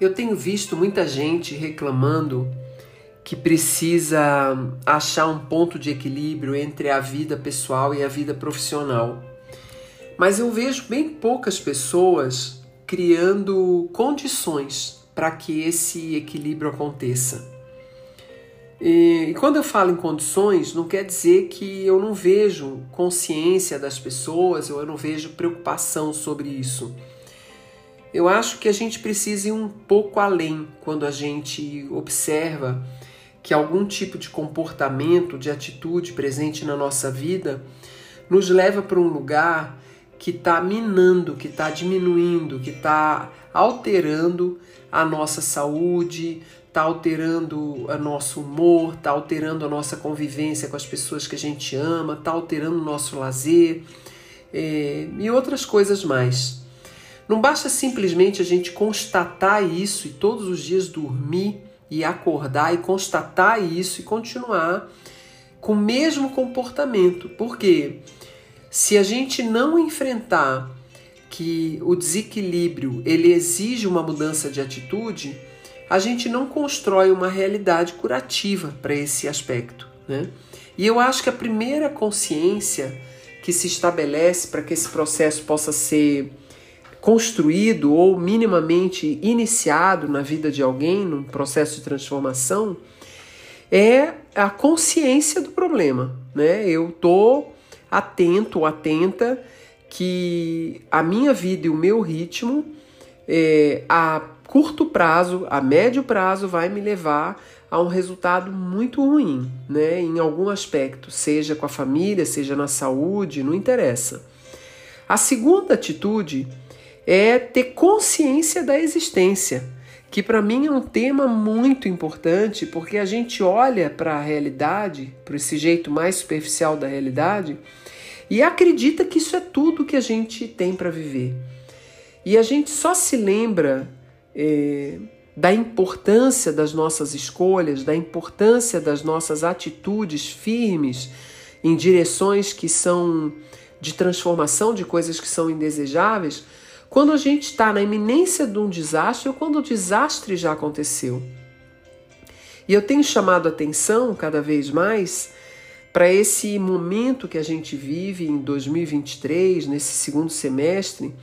Eu tenho visto muita gente reclamando que precisa achar um ponto de equilíbrio entre a vida pessoal e a vida profissional. Mas eu vejo bem poucas pessoas criando condições para que esse equilíbrio aconteça. E, quando eu falo em condições, não quer dizer que eu não vejo consciência das pessoas, ou eu não vejo preocupação sobre isso. Eu acho que a gente precisa ir um pouco além quando a gente observa que algum tipo de comportamento, de atitude presente na nossa vida nos leva para um lugar que está minando, que está diminuindo, que está alterando a nossa saúde, está alterando o nosso humor, está alterando a nossa convivência com as pessoas que a gente ama, está alterando o nosso lazer é, e outras coisas mais. Não basta simplesmente a gente constatar isso e todos os dias dormir e acordar e constatar isso e continuar com o mesmo comportamento. Porque se a gente não enfrentar que o desequilíbrio ele exige uma mudança de atitude, a gente não constrói uma realidade curativa para esse aspecto. Né? E eu acho que a primeira consciência que se estabelece para que esse processo possa ser construído ou minimamente iniciado na vida de alguém, num processo de transformação, é a consciência do problema. Né? Eu estou atento, atenta que a minha vida e o meu ritmo é, a curto prazo, a médio prazo, vai me levar a um resultado muito ruim, né? Em algum aspecto, seja com a família, seja na saúde, não interessa. A segunda atitude é ter consciência da existência, que para mim é um tema muito importante, porque a gente olha para a realidade, para esse jeito mais superficial da realidade, e acredita que isso é tudo que a gente tem para viver. E a gente só se lembra é, da importância das nossas escolhas, da importância das nossas atitudes firmes em direções que são de transformação de coisas que são indesejáveis quando a gente está na iminência de um desastre ou quando o desastre já aconteceu. E eu tenho chamado atenção cada vez mais para esse momento que a gente vive em 2023, nesse segundo semestre,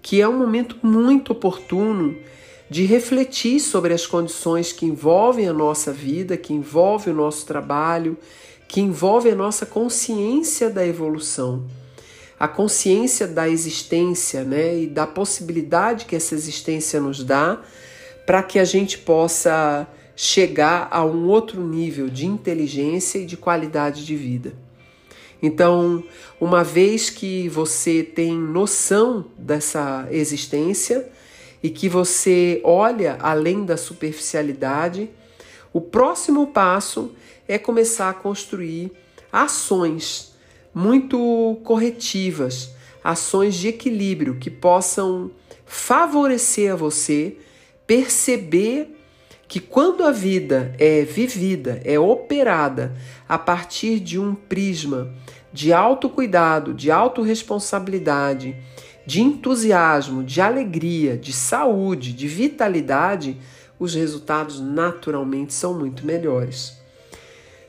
que é um momento muito oportuno de refletir sobre as condições que envolvem a nossa vida, que envolvem o nosso trabalho, que envolvem a nossa consciência da evolução a consciência da existência né, e da possibilidade que essa existência nos dá para que a gente possa chegar a um outro nível de inteligência e de qualidade de vida. Então, uma vez que você tem noção dessa existência e que você olha além da superficialidade, o próximo passo é começar a construir ações muito corretivas, ações de equilíbrio que possam favorecer a você perceber que quando a vida é vivida, é operada a partir de um prisma de autocuidado, de autorresponsabilidade, de entusiasmo, de alegria, de saúde, de vitalidade, os resultados naturalmente são muito melhores.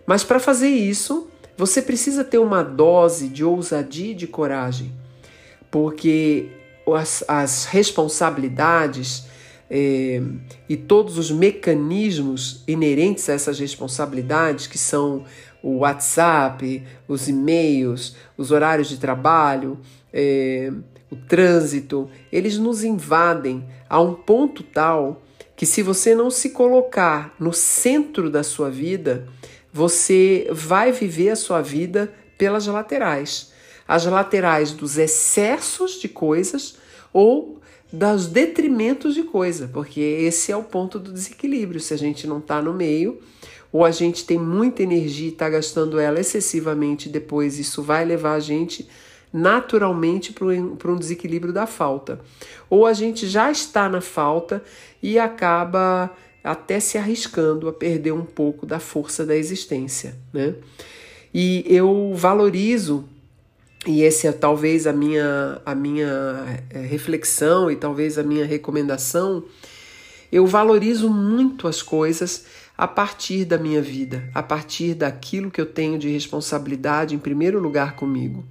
Mas para fazer isso, você precisa ter uma dose de ousadia e de coragem, porque as, as responsabilidades é, e todos os mecanismos inerentes a essas responsabilidades, que são o WhatsApp, os e-mails, os horários de trabalho, é, o trânsito, eles nos invadem a um ponto tal que, se você não se colocar no centro da sua vida, você vai viver a sua vida pelas laterais. As laterais dos excessos de coisas ou dos detrimentos de coisa, porque esse é o ponto do desequilíbrio. Se a gente não está no meio, ou a gente tem muita energia e está gastando ela excessivamente, depois isso vai levar a gente naturalmente para um desequilíbrio da falta. Ou a gente já está na falta e acaba até se arriscando a perder um pouco da força da existência, né? E eu valorizo e essa é talvez a minha a minha é, reflexão e talvez a minha recomendação. Eu valorizo muito as coisas a partir da minha vida, a partir daquilo que eu tenho de responsabilidade em primeiro lugar comigo.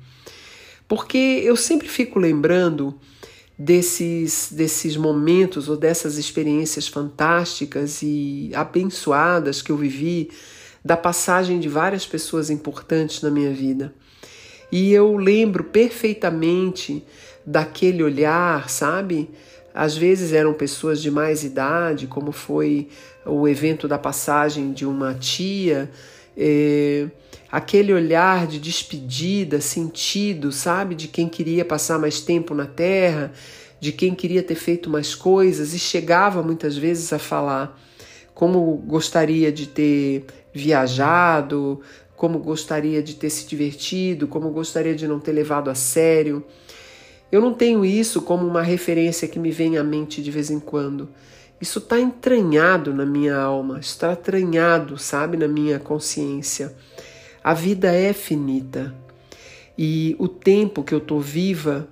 Porque eu sempre fico lembrando desses, desses momentos ou dessas experiências fantásticas e abençoadas que eu vivi, da passagem de várias pessoas importantes na minha vida. E eu lembro perfeitamente daquele olhar, sabe? Às vezes eram pessoas de mais idade, como foi o evento da passagem de uma tia, é, aquele olhar de despedida, sentido, sabe, de quem queria passar mais tempo na terra, de quem queria ter feito mais coisas e chegava muitas vezes a falar como gostaria de ter viajado, como gostaria de ter se divertido, como gostaria de não ter levado a sério. Eu não tenho isso como uma referência que me vem à mente de vez em quando. Isso está entranhado na minha alma, está entranhado, sabe, na minha consciência. A vida é finita e o tempo que eu estou viva,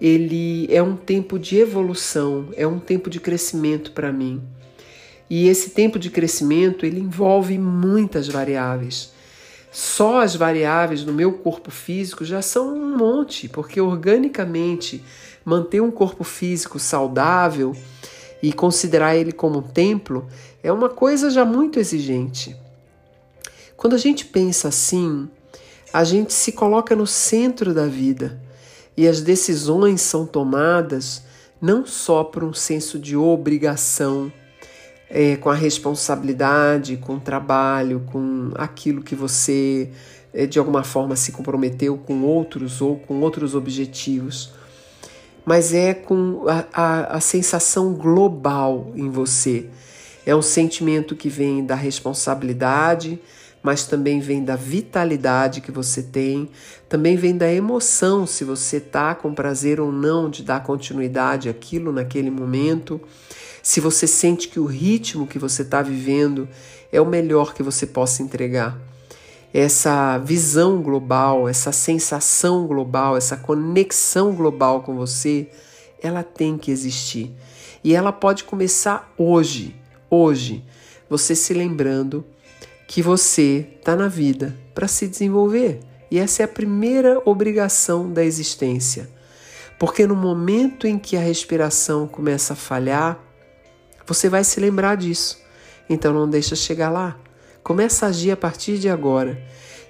ele é um tempo de evolução, é um tempo de crescimento para mim. E esse tempo de crescimento ele envolve muitas variáveis. Só as variáveis no meu corpo físico já são um monte, porque organicamente manter um corpo físico saudável e considerar ele como um templo é uma coisa já muito exigente. Quando a gente pensa assim, a gente se coloca no centro da vida e as decisões são tomadas não só por um senso de obrigação, é, com a responsabilidade, com o trabalho, com aquilo que você é, de alguma forma se comprometeu com outros ou com outros objetivos mas é com a, a, a sensação global em você. É um sentimento que vem da responsabilidade, mas também vem da vitalidade que você tem, também vem da emoção, se você está com prazer ou não de dar continuidade àquilo naquele momento, se você sente que o ritmo que você está vivendo é o melhor que você possa entregar essa visão global, essa sensação global, essa conexão global com você, ela tem que existir. E ela pode começar hoje, hoje, você se lembrando que você está na vida para se desenvolver. E essa é a primeira obrigação da existência. Porque no momento em que a respiração começa a falhar, você vai se lembrar disso. Então não deixa chegar lá. Começa a agir a partir de agora.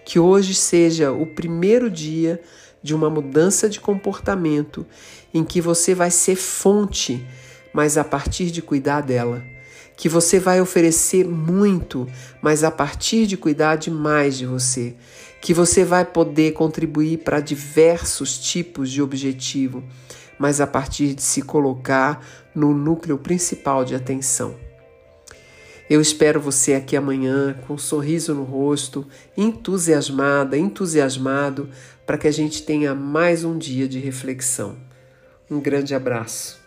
Que hoje seja o primeiro dia de uma mudança de comportamento em que você vai ser fonte, mas a partir de cuidar dela. Que você vai oferecer muito, mas a partir de cuidar demais de você. Que você vai poder contribuir para diversos tipos de objetivo, mas a partir de se colocar no núcleo principal de atenção. Eu espero você aqui amanhã com um sorriso no rosto, entusiasmada, entusiasmado, para que a gente tenha mais um dia de reflexão. Um grande abraço.